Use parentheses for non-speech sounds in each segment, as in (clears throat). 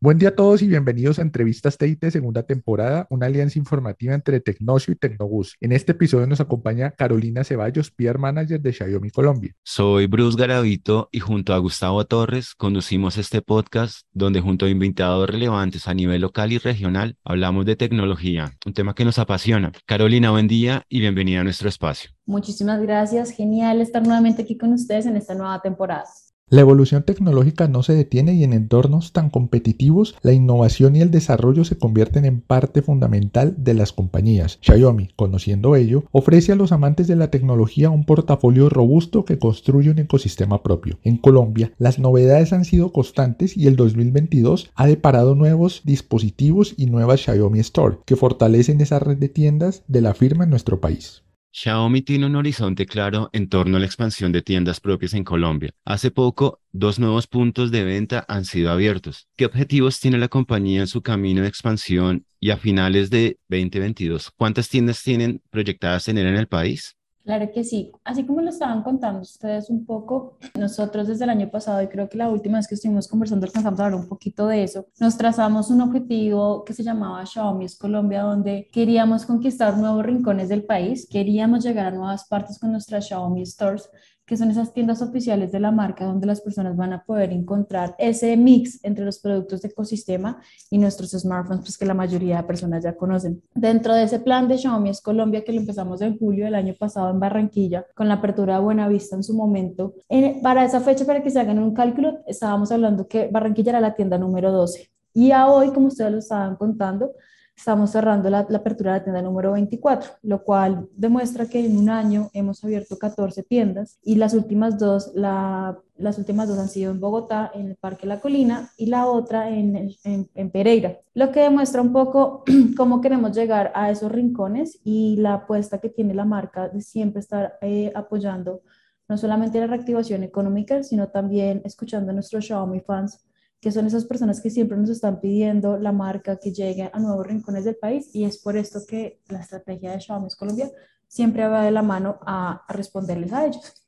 Buen día a todos y bienvenidos a Entrevistas TIT segunda temporada, una alianza informativa entre Tecnocio y Tecnobus. En este episodio nos acompaña Carolina Ceballos, PR Manager de Xiaomi Colombia. Soy Bruce Garavito y junto a Gustavo Torres conducimos este podcast donde junto a invitados relevantes a nivel local y regional hablamos de tecnología, un tema que nos apasiona. Carolina, buen día y bienvenida a nuestro espacio. Muchísimas gracias, genial estar nuevamente aquí con ustedes en esta nueva temporada. La evolución tecnológica no se detiene y en entornos tan competitivos, la innovación y el desarrollo se convierten en parte fundamental de las compañías. Xiaomi, conociendo ello, ofrece a los amantes de la tecnología un portafolio robusto que construye un ecosistema propio. En Colombia, las novedades han sido constantes y el 2022 ha deparado nuevos dispositivos y nuevas Xiaomi Store que fortalecen esa red de tiendas de la firma en nuestro país. Xiaomi tiene un horizonte claro en torno a la expansión de tiendas propias en Colombia. Hace poco, dos nuevos puntos de venta han sido abiertos. ¿Qué objetivos tiene la compañía en su camino de expansión y a finales de 2022? ¿Cuántas tiendas tienen proyectadas tener en el país? Claro que sí. Así como lo estaban contando ustedes un poco, nosotros desde el año pasado, y creo que la última vez que estuvimos conversando alcanzamos a hablar un poquito de eso, nos trazamos un objetivo que se llamaba Xiaomi Colombia, donde queríamos conquistar nuevos rincones del país, queríamos llegar a nuevas partes con nuestras Xiaomi Stores que son esas tiendas oficiales de la marca donde las personas van a poder encontrar ese mix entre los productos de ecosistema y nuestros smartphones, pues que la mayoría de personas ya conocen. Dentro de ese plan de Xiaomi es Colombia, que lo empezamos en julio del año pasado en Barranquilla, con la apertura de Buenavista en su momento, para esa fecha, para que se hagan un cálculo, estábamos hablando que Barranquilla era la tienda número 12. Y a hoy, como ustedes lo estaban contando, estamos cerrando la, apertura de la tienda número 24, lo cual demuestra que en un año hemos abierto 14 tiendas y las últimas dos, las últimas dos han sido en Bogotá, en el Parque La Colina, y la otra en, en, Pereira, lo que demuestra un poco (clears throat) cómo queremos llegar a esos rincones y la apuesta que tiene la marca de siempre estar eh, apoyando no solamente la reactivación económica, sino también escuchando a nuestros Xiaomi fans que son esas personas que siempre nos están pidiendo la marca que llegue a nuevos rincones del país y es por esto que la estrategia de Xiaomi Colombia siempre va de la mano a responderles a ellos.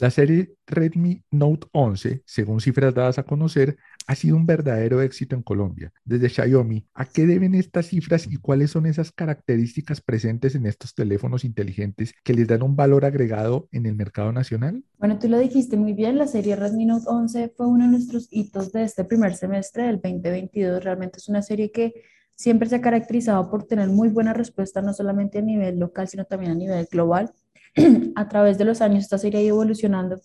La serie Redmi Note 11, según cifras dadas a conocer, ha sido un verdadero éxito en Colombia. Desde Xiaomi, ¿a qué deben estas cifras y cuáles son esas características presentes en estos teléfonos inteligentes que les dan un valor agregado en el mercado nacional? Bueno, tú lo dijiste muy bien, la serie Redmi Note 11 fue uno de nuestros hitos de este primer semestre del 2022. Realmente es una serie que siempre se ha caracterizado por tener muy buena respuesta, no solamente a nivel local, sino también a nivel global. (clears throat) a través de los años esta serie ha ido evolucionando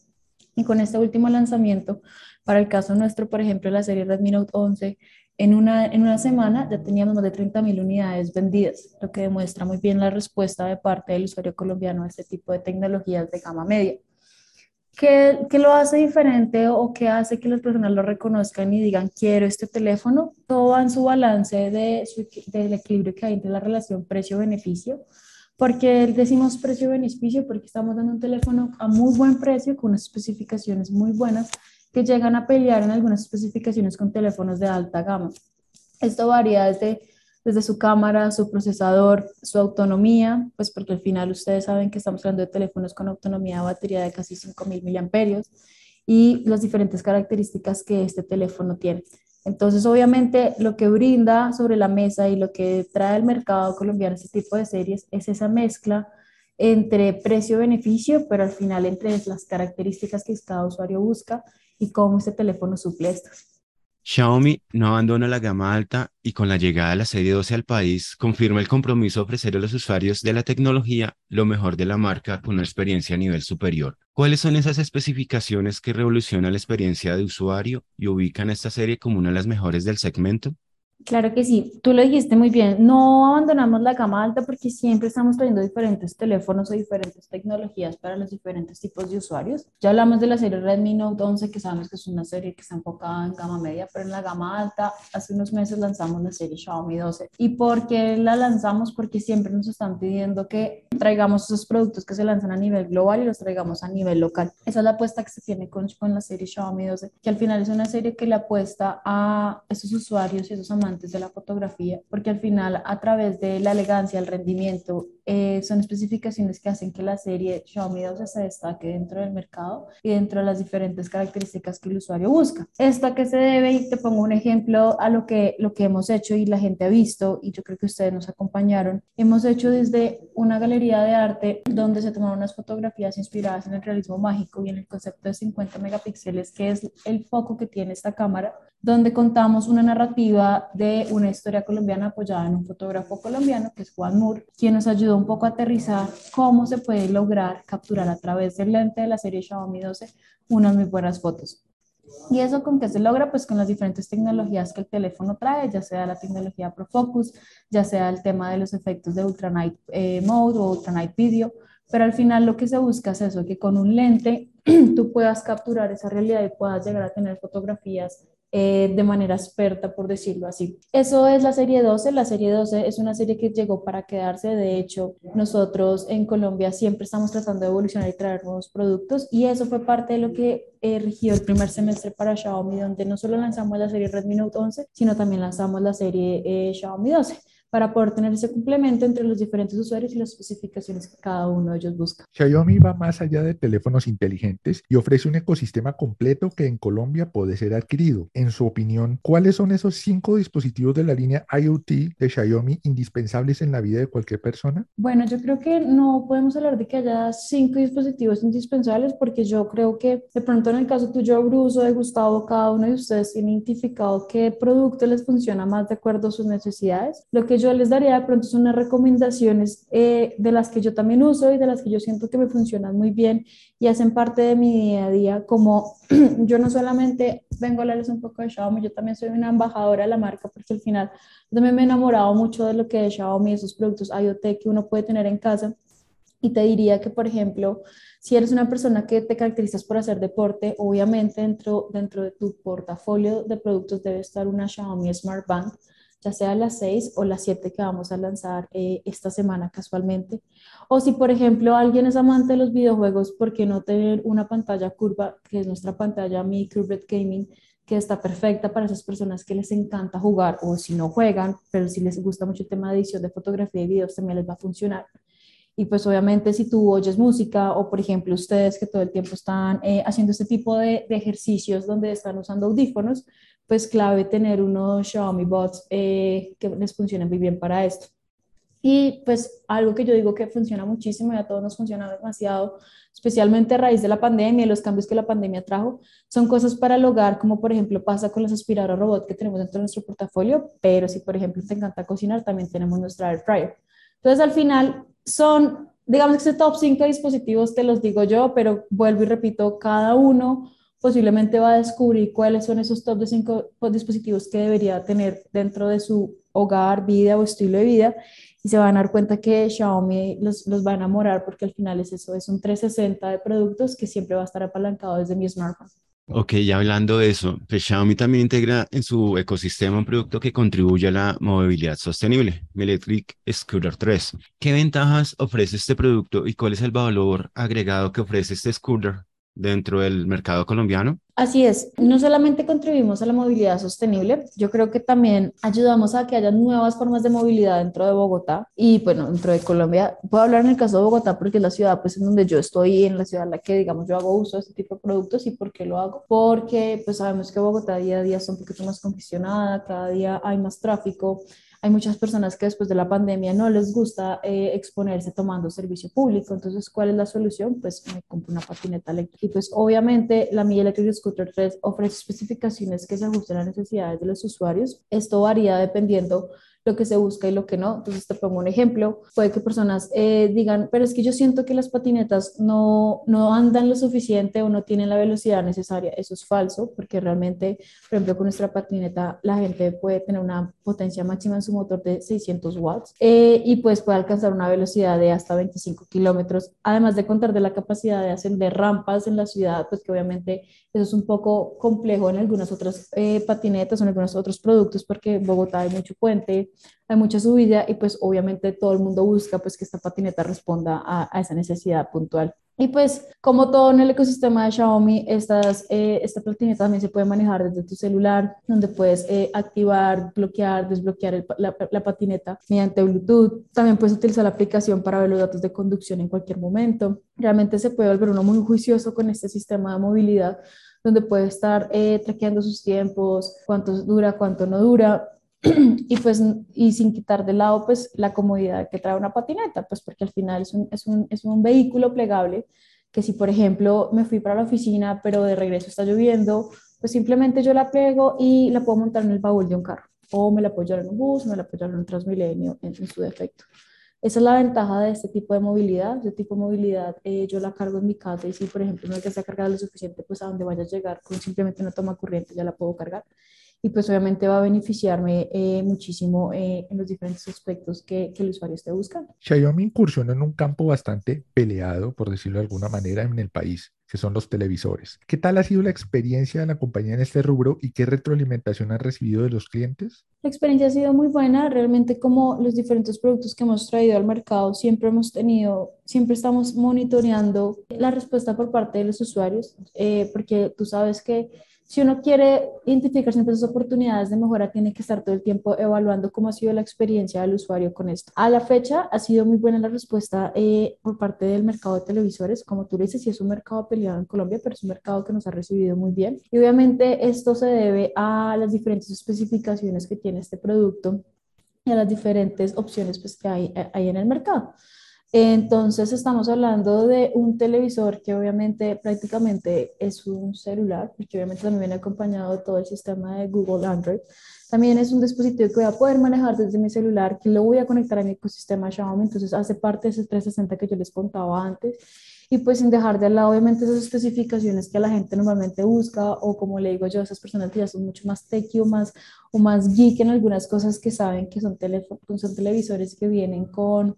y con este último lanzamiento, para el caso nuestro, por ejemplo, la serie Redmi Note 11, en una, en una semana ya teníamos más de 30.000 unidades vendidas, lo que demuestra muy bien la respuesta de parte del usuario colombiano a este tipo de tecnologías de gama media. ¿Qué, ¿Qué, lo hace diferente o qué hace que las personas lo reconozcan y digan quiero este teléfono? Todo va en su balance de del equilibrio que hay entre la relación precio-beneficio porque decimos precio-beneficio porque estamos dando un teléfono a muy buen precio con unas especificaciones muy buenas que llegan a pelear en algunas especificaciones con teléfonos de alta gama. Esto varía desde, desde su cámara, su procesador, su autonomía, pues porque al final ustedes saben que estamos hablando de teléfonos con autonomía de batería de casi 5.000 miliamperios y las diferentes características que este teléfono tiene. Entonces, obviamente, lo que brinda sobre la mesa y lo que trae al mercado colombiano este tipo de series es esa mezcla entre precio-beneficio, pero al final entre las características que cada usuario busca y cómo este teléfono suple esto. Xiaomi no abandona la gama alta y con la llegada de la serie 12 al país confirma el compromiso de ofrecer a los usuarios de la tecnología lo mejor de la marca con una experiencia a nivel superior. ¿Cuáles son esas especificaciones que revolucionan la experiencia de usuario y ubican a esta serie como una de las mejores del segmento? Claro que sí, tú lo dijiste muy bien, no abandonamos la gama alta porque siempre estamos trayendo diferentes teléfonos o diferentes tecnologías para los diferentes tipos de usuarios. Ya hablamos de la serie Redmi Note 11, que sabemos que es una serie que está enfocada en gama media, pero en la gama alta, hace unos meses lanzamos la serie Xiaomi 12. ¿Y por qué la lanzamos? Porque siempre nos están pidiendo que traigamos esos productos que se lanzan a nivel global y los traigamos a nivel local. Esa es la apuesta que se tiene con, con la serie Xiaomi 12, que al final es una serie que le apuesta a esos usuarios y esos amantes de la fotografía, porque al final a través de la elegancia, el rendimiento eh, son especificaciones que hacen que la serie Xiaomi 12 se destaque dentro del mercado y dentro de las diferentes características que el usuario busca. ¿Esto a qué se debe? Y te pongo un ejemplo a lo que, lo que hemos hecho y la gente ha visto, y yo creo que ustedes nos acompañaron. Hemos hecho desde una galería de arte donde se tomaron unas fotografías inspiradas en el realismo mágico y en el concepto de 50 megapíxeles, que es el foco que tiene esta cámara, donde contamos una narrativa de una historia colombiana apoyada en un fotógrafo colombiano, que es Juan Moore, quien nos ayudó un poco a aterrizar cómo se puede lograr capturar a través del lente de la serie Xiaomi 12 unas muy buenas fotos. ¿Y eso con qué se logra? Pues con las diferentes tecnologías que el teléfono trae, ya sea la tecnología ProFocus, ya sea el tema de los efectos de Ultra Night eh, Mode o Ultra Night Video, pero al final lo que se busca es eso, que con un lente (clears throat) tú puedas capturar esa realidad y puedas llegar a tener fotografías eh, de manera experta, por decirlo así. Eso es la serie 12. La serie 12 es una serie que llegó para quedarse. De hecho, nosotros en Colombia siempre estamos tratando de evolucionar y traer nuevos productos y eso fue parte de lo que eh, rigió el primer semestre para Xiaomi, donde no solo lanzamos la serie Redmi Note 11, sino también lanzamos la serie eh, Xiaomi 12 para poder tener ese complemento entre los diferentes usuarios y las especificaciones que cada uno de ellos busca. Xiaomi va más allá de teléfonos inteligentes y ofrece un ecosistema completo que en Colombia puede ser adquirido. En su opinión, ¿cuáles son esos cinco dispositivos de la línea IoT de Xiaomi indispensables en la vida de cualquier persona? Bueno, yo creo que no podemos hablar de que haya cinco dispositivos indispensables porque yo creo que de pronto en el caso tuyo, Bruce o de Gustavo, cada uno de ustedes tiene identificado qué producto les funciona más de acuerdo a sus necesidades. Lo que yo les daría de pronto son unas recomendaciones eh, de las que yo también uso y de las que yo siento que me funcionan muy bien y hacen parte de mi día a día, como (clears throat) yo no solamente vengo a hablarles un poco de Xiaomi, yo también soy una embajadora de la marca porque al final también me he enamorado mucho de lo que es Xiaomi, esos productos IoT que uno puede tener en casa. Y te diría que, por ejemplo, si eres una persona que te caracterizas por hacer deporte, obviamente dentro, dentro de tu portafolio de productos debe estar una Xiaomi Smart Band ya sea las 6 o las 7 que vamos a lanzar eh, esta semana casualmente. O si, por ejemplo, alguien es amante de los videojuegos, ¿por qué no tener una pantalla curva, que es nuestra pantalla Mi Curved Gaming, que está perfecta para esas personas que les encanta jugar o si no juegan, pero si les gusta mucho el tema de edición de fotografía y videos, también les va a funcionar. Y pues obviamente si tú oyes música o por ejemplo ustedes que todo el tiempo están eh, haciendo este tipo de, de, ejercicios donde están usando audífonos, pues clave tener unos Xiaomi Bots eh, que les funcionen muy bien para esto. Y pues algo que yo digo que funciona muchísimo y a todos nos funciona demasiado, especialmente a raíz de la pandemia y los cambios que la pandemia trajo, son cosas para el hogar, como por ejemplo pasa con los aspiradores robot que tenemos dentro de nuestro portafolio, pero si por ejemplo te encanta cocinar, también tenemos nuestra air fryer. Entonces al final son, digamos que ese top 5 dispositivos te los digo yo, pero vuelvo y repito, cada uno posiblemente va a descubrir cuáles son esos top de cinco dispositivos que debería tener dentro de su hogar, vida o estilo de vida y se van a dar cuenta que Xiaomi los, los va a enamorar porque al final es eso, es un 360 de productos que siempre va a estar apalancado desde mi smartphone. Ok, ya hablando de eso, pues Xiaomi también integra en su ecosistema un producto que contribuye a la movilidad sostenible, Electric Scooter 3. ¿Qué ventajas ofrece este producto y cuál es el valor agregado que ofrece este scooter dentro del mercado colombiano? Así es, no solamente contribuimos a la movilidad sostenible, yo creo que también ayudamos a que haya nuevas formas de movilidad dentro de Bogotá y bueno, dentro de Colombia. Puedo hablar en el caso de Bogotá porque es la ciudad pues en donde yo estoy, en la ciudad en la que digamos yo hago uso de este tipo de productos y ¿por qué lo hago? Porque pues sabemos que Bogotá día a día está un poquito más congestionada, cada día hay más tráfico, hay muchas personas que después de la pandemia no les gusta eh, exponerse tomando servicio público. Entonces, ¿cuál es la solución? Pues me compro una patineta eléctrica. Y pues obviamente la Mi Electric Scooter 3 ofrece especificaciones que se ajustan a las necesidades de los usuarios. Esto varía dependiendo lo que se busca y lo que no. Entonces te pongo un ejemplo. Puede que personas eh, digan, pero es que yo siento que las patinetas no, no andan lo suficiente o no tienen la velocidad necesaria. Eso es falso, porque realmente, por ejemplo, con nuestra patineta la gente puede tener una potencia máxima en su motor de 600 watts eh, y pues puede alcanzar una velocidad de hasta 25 kilómetros, además de contar de la capacidad de ascender rampas en la ciudad, pues que obviamente eso es un poco complejo en algunas otras eh, patinetas o en algunos otros productos, porque en Bogotá hay mucho puente, hay mucha subida y pues obviamente todo el mundo busca pues que esta patineta responda a, esa necesidad puntual. Y pues, como todo en el ecosistema de Xiaomi, estas, eh, esta patineta también se puede manejar desde tu celular, donde puedes eh, activar, bloquear, desbloquear la, patineta mediante Bluetooth. También puedes utilizar la aplicación para ver los datos de conducción en cualquier momento. Realmente se puede volver uno muy juicioso con este sistema de movilidad, donde puede estar eh, traqueando sus tiempos, cuánto dura, cuánto no dura, (clears throat) y pues y sin quitar de lado pues la comodidad que trae una patineta, pues porque al final es un, es un, es un vehículo plegable que si por ejemplo me fui para la oficina pero de regreso está lloviendo, pues simplemente yo la pego y la puedo montar en el baúl de un carro o me la puedo llevar en un bus, me la puedo llevar en un Transmilenio en, su defecto. Esa es la ventaja de este tipo de movilidad. Este tipo de movilidad eh, yo la cargo en mi casa y si, por ejemplo, no que estar cargada lo suficiente, pues a donde vaya a llegar con simplemente una toma corriente ya la puedo cargar y pues obviamente va a beneficiarme eh, muchísimo eh, en los diferentes aspectos que, que, el usuario esté buscando. Xiaomi incursionó en un campo bastante peleado, por decirlo de alguna manera, en el país, que son los televisores. ¿Qué tal ha sido la experiencia de la compañía en este rubro y qué retroalimentación han recibido de los clientes? La experiencia ha sido muy buena, realmente como los diferentes productos que hemos traído al mercado, siempre hemos tenido, siempre estamos monitoreando la respuesta por parte de los usuarios, eh, porque tú sabes que si uno quiere identificar siempre esas oportunidades de mejora, tiene que estar todo el tiempo evaluando cómo ha sido la experiencia del usuario con esto. A la fecha ha sido muy buena la respuesta eh, por parte del mercado de televisores. Como tú dices, sí es un mercado peleado en Colombia, pero es un mercado que nos ha recibido muy bien. Y obviamente esto se debe a las diferentes especificaciones que tiene este producto y a las diferentes opciones pues, que hay, hay en el mercado. Entonces estamos hablando de un televisor que obviamente prácticamente es un celular, porque obviamente también viene acompañado de todo el sistema de Google Android. También es un dispositivo que voy a poder manejar desde mi celular, que lo voy a conectar a mi ecosistema Xiaomi, entonces hace parte de ese 360 que yo les contaba antes. Y pues sin dejar de lado obviamente esas especificaciones que la gente normalmente busca o como le digo yo, esas personas que ya son mucho más techy o más, o más geek en algunas cosas que saben que son, son televisores que vienen con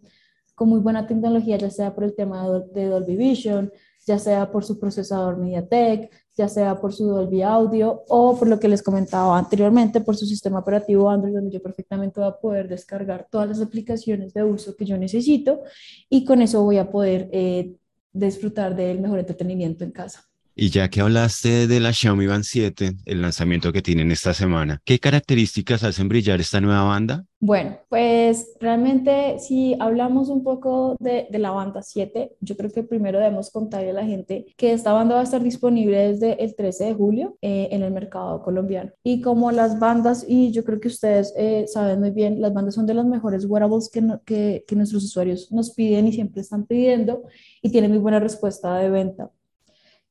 con muy buena tecnología, ya sea por el tema de Dolby Vision, ya sea por su procesador MediaTek, ya sea por su Dolby Audio o por lo que les comentaba anteriormente, por su sistema operativo Android, donde yo perfectamente voy a poder descargar todas las aplicaciones de uso que yo necesito y con eso voy a poder eh, disfrutar del mejor entretenimiento en casa. Y ya que hablaste de la Xiaomi Band 7, el lanzamiento que tienen esta semana, ¿qué características hacen brillar esta nueva banda? Bueno, pues realmente si hablamos un poco de, la banda 7, yo creo que primero debemos contarle a la gente que esta banda va a estar disponible desde el 13 de julio eh, en el mercado colombiano. Y como las bandas, y yo creo que ustedes eh, saben muy bien, las bandas son de las mejores wearables que, que, nuestros usuarios nos piden y siempre están pidiendo y tienen muy buena respuesta de venta.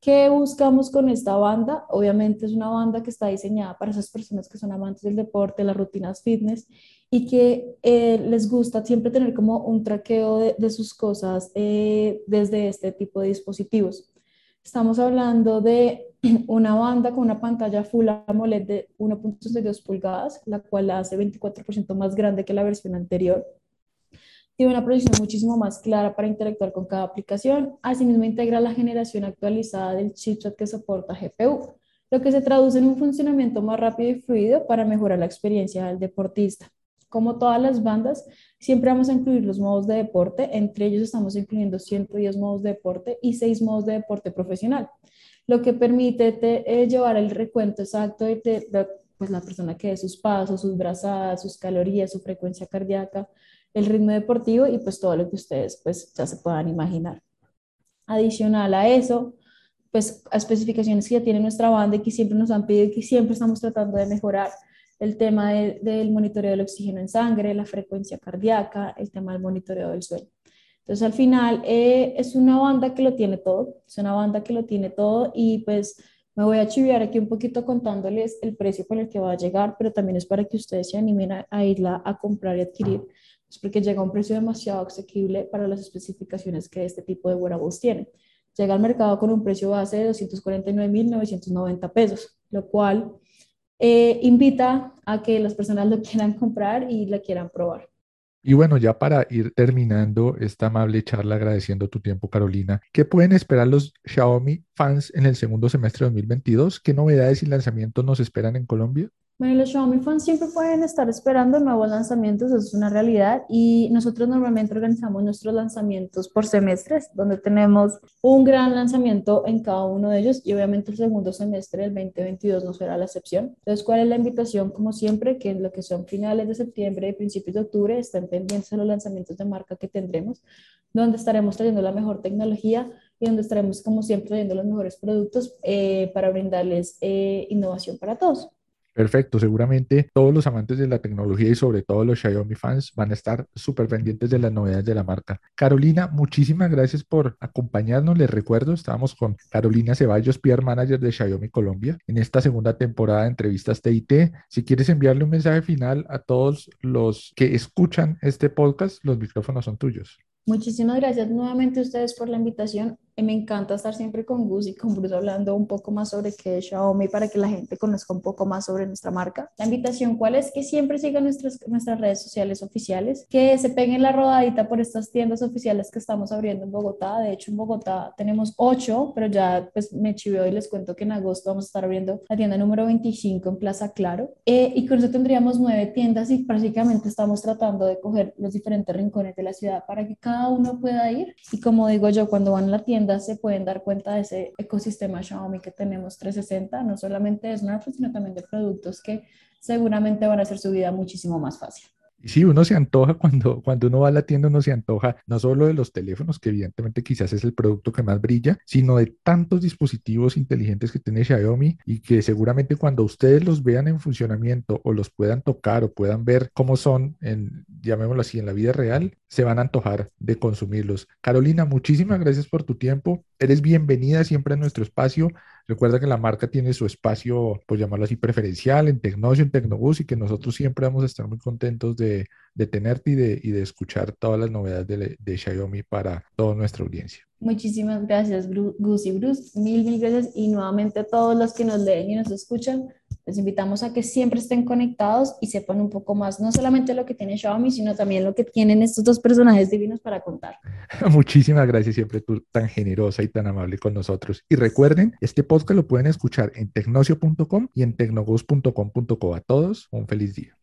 ¿Qué buscamos con esta banda? Obviamente es una banda que está diseñada para esas personas que son amantes del deporte, las rutinas fitness y que eh, les gusta siempre tener como un traqueo de, sus cosas eh, desde este tipo de dispositivos. Estamos hablando de (clears throat) una banda con una pantalla Full AMOLED de 1.62 pulgadas, la cual la hace 24% más grande que la versión anterior tiene una proyección muchísimo más clara para interactuar con cada aplicación. Asimismo, integra la generación actualizada del chipset que soporta GPU, lo que se traduce en un funcionamiento más rápido y fluido para mejorar la experiencia del deportista. Como todas las bandas, siempre vamos a incluir los modos de deporte. Entre ellos estamos incluyendo 110 modos de deporte y 6 modos de deporte profesional, lo que permite eh, llevar el recuento exacto de, de pues, la persona que de sus pasos, sus brazadas, sus calorías, su frecuencia cardíaca, el ritmo deportivo y pues todo lo que ustedes pues ya se puedan imaginar. Adicional a eso, pues a especificaciones que ya tiene nuestra banda y que siempre nos han pedido y que siempre estamos tratando de mejorar el tema del monitoreo del oxígeno en sangre, la frecuencia cardíaca, el tema del monitoreo del sueño. Entonces al final eh, es una banda que lo tiene todo, es una banda que lo tiene todo y pues me voy a chiviar aquí un poquito contándoles el precio con el que va a llegar, pero también es para que ustedes se animen a, a irla a comprar y adquirir es porque llega a un precio demasiado asequible para las especificaciones que este tipo de wearables tiene. Llega al mercado con un precio base de 249.990 pesos, lo cual eh, invita a que las personas lo quieran comprar y la quieran probar. Y bueno, ya para ir terminando esta amable charla, agradeciendo tu tiempo, Carolina, ¿qué pueden esperar los Xiaomi fans en el segundo semestre de 2022? ¿Qué novedades y lanzamientos nos esperan en Colombia? Bueno, los Xiaomi fans siempre pueden estar esperando nuevos lanzamientos, eso es una realidad. Y nosotros normalmente organizamos nuestros lanzamientos por semestres, donde tenemos un gran lanzamiento en cada uno de ellos y obviamente el segundo semestre del 2022 no será la excepción. Entonces, ¿cuál es la invitación? Como siempre, que en lo que son finales de septiembre y principios de octubre estén pendientes de los lanzamientos de marca que tendremos, donde estaremos trayendo la mejor tecnología y donde estaremos, como siempre, trayendo los mejores productos eh, para brindarles eh, innovación para todos. Perfecto, seguramente todos los amantes de la tecnología y sobre todo los Xiaomi fans van a estar súper pendientes de las novedades de la marca. Carolina, muchísimas gracias por acompañarnos. Les recuerdo, estábamos con Carolina Ceballos, PR Manager de Xiaomi Colombia, en esta segunda temporada de entrevistas TIT. Si quieres enviarle un mensaje final a todos los que escuchan este podcast, los micrófonos son tuyos. Muchísimas gracias nuevamente a ustedes por la invitación. Me encanta estar siempre con Gus y con Bruce hablando un poco más sobre qué es Xiaomi para que la gente conozca un poco más sobre nuestra marca. La invitación, ¿cuál es? Que siempre sigan nuestras, nuestras redes sociales oficiales, que se peguen la rodadita por estas tiendas oficiales que estamos abriendo en Bogotá. De hecho, en Bogotá tenemos ocho, pero ya pues me chiveo y les cuento que en agosto vamos a estar abriendo la tienda número 25 en Plaza Claro. Eh, y con eso tendríamos nueve tiendas y prácticamente estamos tratando de coger los diferentes rincones de la ciudad para que cada uno pueda ir. Y como digo yo, cuando van a la tienda, se pueden dar cuenta de ese ecosistema Xiaomi que tenemos 360, no solamente de smartphones, sino también de productos que seguramente van a hacer su vida muchísimo más fácil. Sí, uno se antoja (laughs) cuando, cuando uno va a la tienda, uno se antoja no solo de los teléfonos, que evidentemente quizás es el producto que más brilla, sino de tantos dispositivos inteligentes que tiene Xiaomi y que seguramente cuando ustedes los vean en funcionamiento o los puedan tocar o puedan ver cómo son, en, llamémoslo así, en la vida real, se van a antojar de consumirlos. Carolina, muchísimas gracias por tu tiempo. Eres bienvenida siempre a nuestro espacio. Recuerda que la marca tiene su espacio, pues llamarlo así, preferencial en Tecnocio, en Tecnobus y que nosotros siempre vamos a estar muy contentos de, de tenerte y de, y de escuchar todas las novedades de, de Xiaomi para toda nuestra audiencia. Muchísimas gracias, Gus y Bruce. Mil, mil gracias. Y nuevamente a todos los que nos leen y nos escuchan, les invitamos a que siempre estén conectados y sepan un poco más, no solamente lo que tiene Xiaomi, sino también lo que tienen estos dos personajes divinos para contar. (laughs) Muchísimas gracias, siempre tú tan generosa y tan amable con nosotros. Y recuerden, este podcast lo pueden escuchar en tecnocio.com y en tecnogos.com.co. A todos, un feliz día.